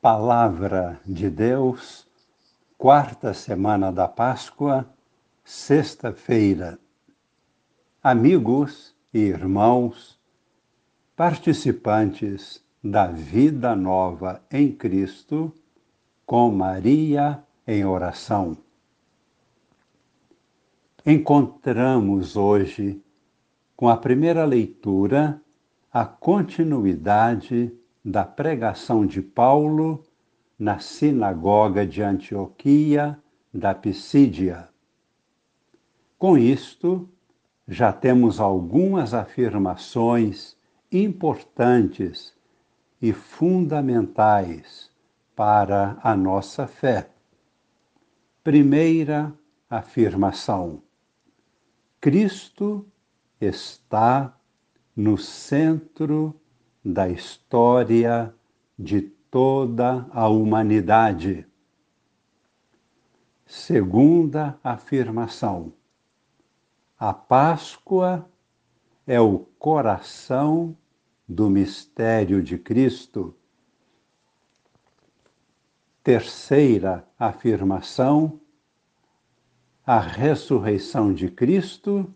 Palavra de Deus, quarta semana da Páscoa, sexta-feira. Amigos e irmãos, participantes da vida nova em Cristo, com Maria em oração. Encontramos hoje, com a primeira leitura, a continuidade da pregação de Paulo na sinagoga de Antioquia da Pisídia. Com isto, já temos algumas afirmações importantes e fundamentais para a nossa fé. Primeira afirmação: Cristo está no centro da história de toda a humanidade. Segunda afirmação: a Páscoa é o coração do mistério de Cristo. Terceira afirmação: a ressurreição de Cristo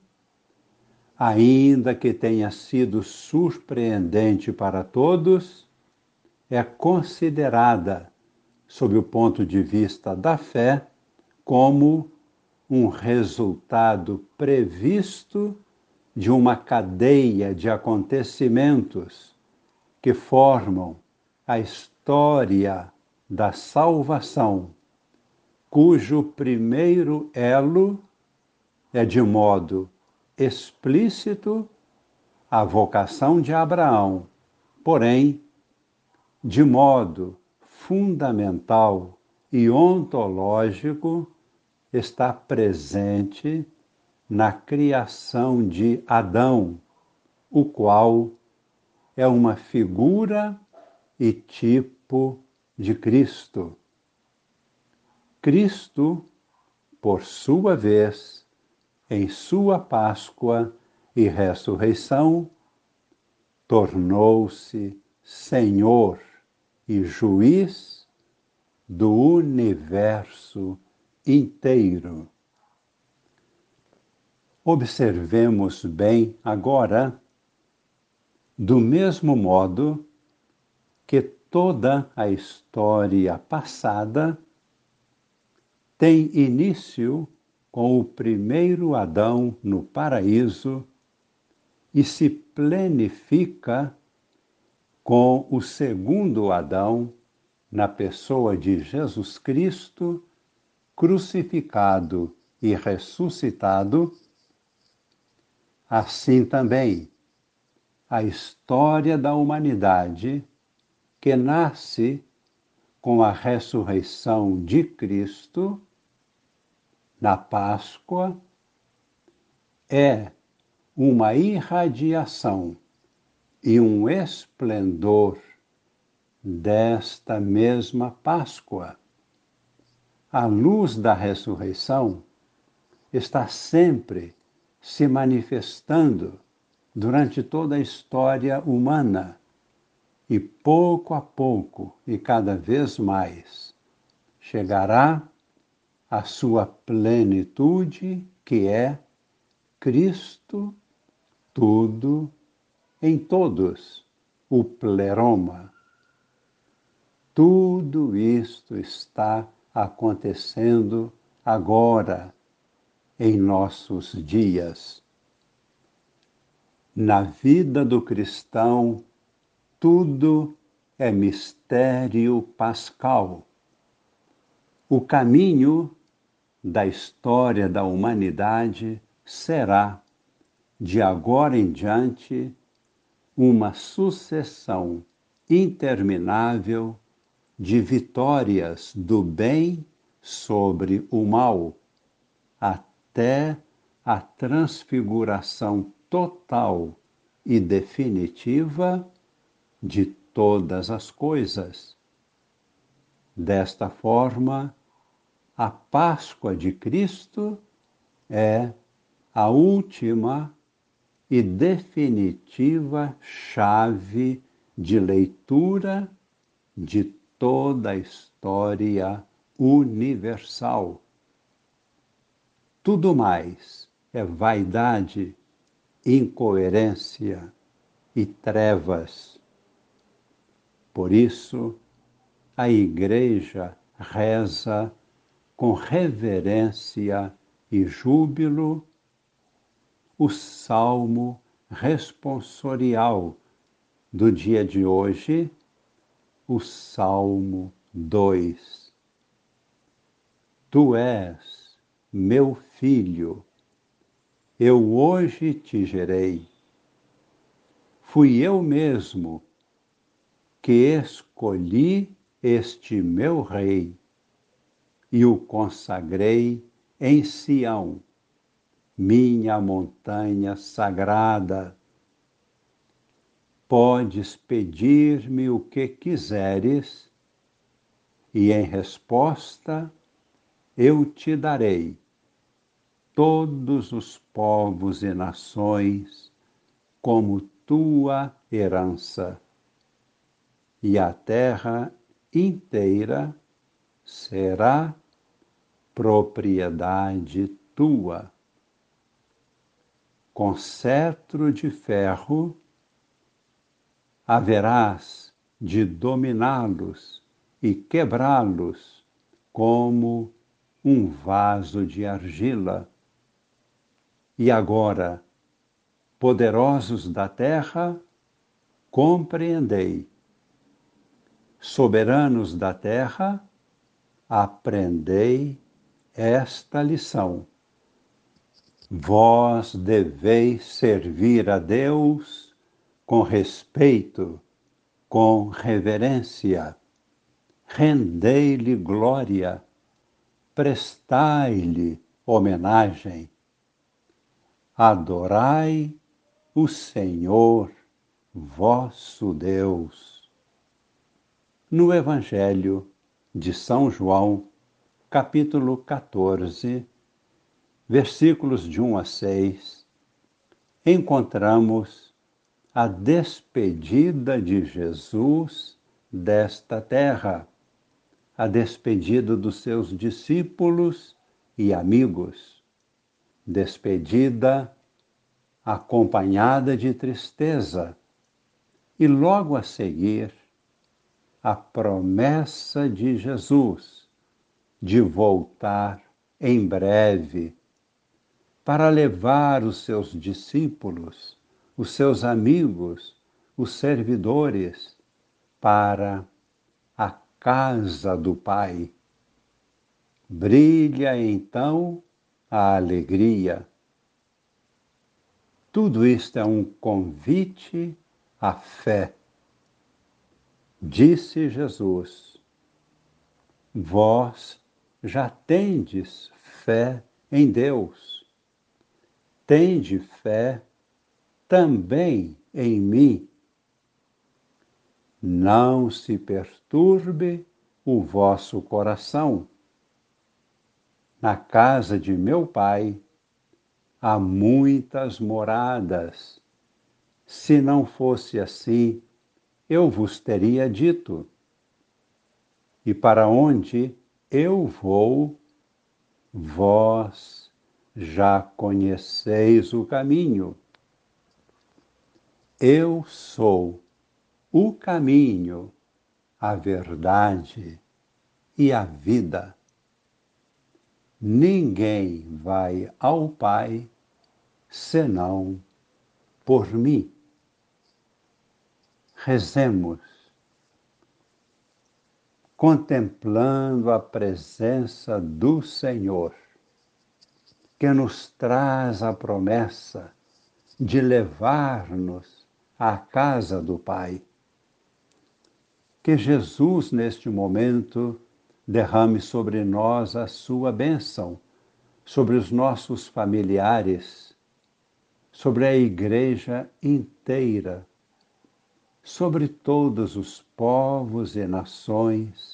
ainda que tenha sido surpreendente para todos, é considerada, sob o ponto de vista da fé, como um resultado previsto de uma cadeia de acontecimentos que formam a história da salvação, cujo primeiro elo é de modo explícito a vocação de Abraão, porém, de modo fundamental e ontológico, está presente na criação de Adão, o qual é uma figura e tipo de Cristo. Cristo, por sua vez, em sua Páscoa e ressurreição, tornou-se Senhor e Juiz do universo inteiro. Observemos bem agora, do mesmo modo que toda a história passada tem início com o primeiro Adão no paraíso e se plenifica com o segundo Adão na pessoa de Jesus Cristo, crucificado e ressuscitado, assim também a história da humanidade que nasce com a ressurreição de Cristo na Páscoa é uma irradiação e um esplendor desta mesma Páscoa. A luz da ressurreição está sempre se manifestando durante toda a história humana e pouco a pouco e cada vez mais chegará a sua plenitude, que é Cristo, tudo em todos, o pleroma. Tudo isto está acontecendo agora, em nossos dias. Na vida do cristão, tudo é mistério pascal. O caminho da história da humanidade será, de agora em diante, uma sucessão interminável de vitórias do bem sobre o mal, até a transfiguração total e definitiva de todas as coisas. Desta forma, a Páscoa de Cristo é a última e definitiva chave de leitura de toda a história universal. Tudo mais é vaidade, incoerência e trevas. Por isso, a Igreja reza com reverência e júbilo o salmo responsorial do dia de hoje, o Salmo 2. Tu és meu filho, eu hoje te gerei. Fui eu mesmo que escolhi este meu rei e o consagrei em Sião, minha montanha sagrada. Podes pedir-me o que quiseres, e em resposta eu te darei todos os povos e nações como tua herança, e a terra inteira será propriedade tua. Com cetro de ferro haverás de dominá-los e quebrá-los como um vaso de argila. E agora, poderosos da terra, compreendei. Soberanos da terra, aprendei esta lição. Vós deveis servir a Deus com respeito, com reverência. Rendei-lhe glória, prestai-lhe homenagem. Adorai o Senhor, vosso Deus. No Evangelho de São João, capítulo 14, versículos de 1 a 6, encontramos a despedida de Jesus desta terra, a despedida dos seus discípulos e amigos, despedida acompanhada de tristeza, e logo a seguir, a promessa de Jesus de voltar em breve para levar os seus discípulos os seus amigos, os servidores, para a casa do Pai. Brilha então a alegria. Tudo isto é um convite à fé. Disse Jesus: Vós já tendes fé em Deus. Tende fé também em mim. Não se perturbe o vosso coração. Na casa de meu pai há muitas moradas. Se não fosse assim, eu vos teria dito. E para onde eu vou, vós já conheceis o caminho. Eu sou o caminho, a verdade e a vida. Ninguém vai ao Pai senão por mim. Rezemos, contemplando a presença do Senhor, que nos traz a promessa de levar-nos à casa do Pai. Que Jesus, neste momento, derrame sobre nós a sua bênção, sobre os nossos familiares, sobre a Igreja inteira, sobre todos os povos e nações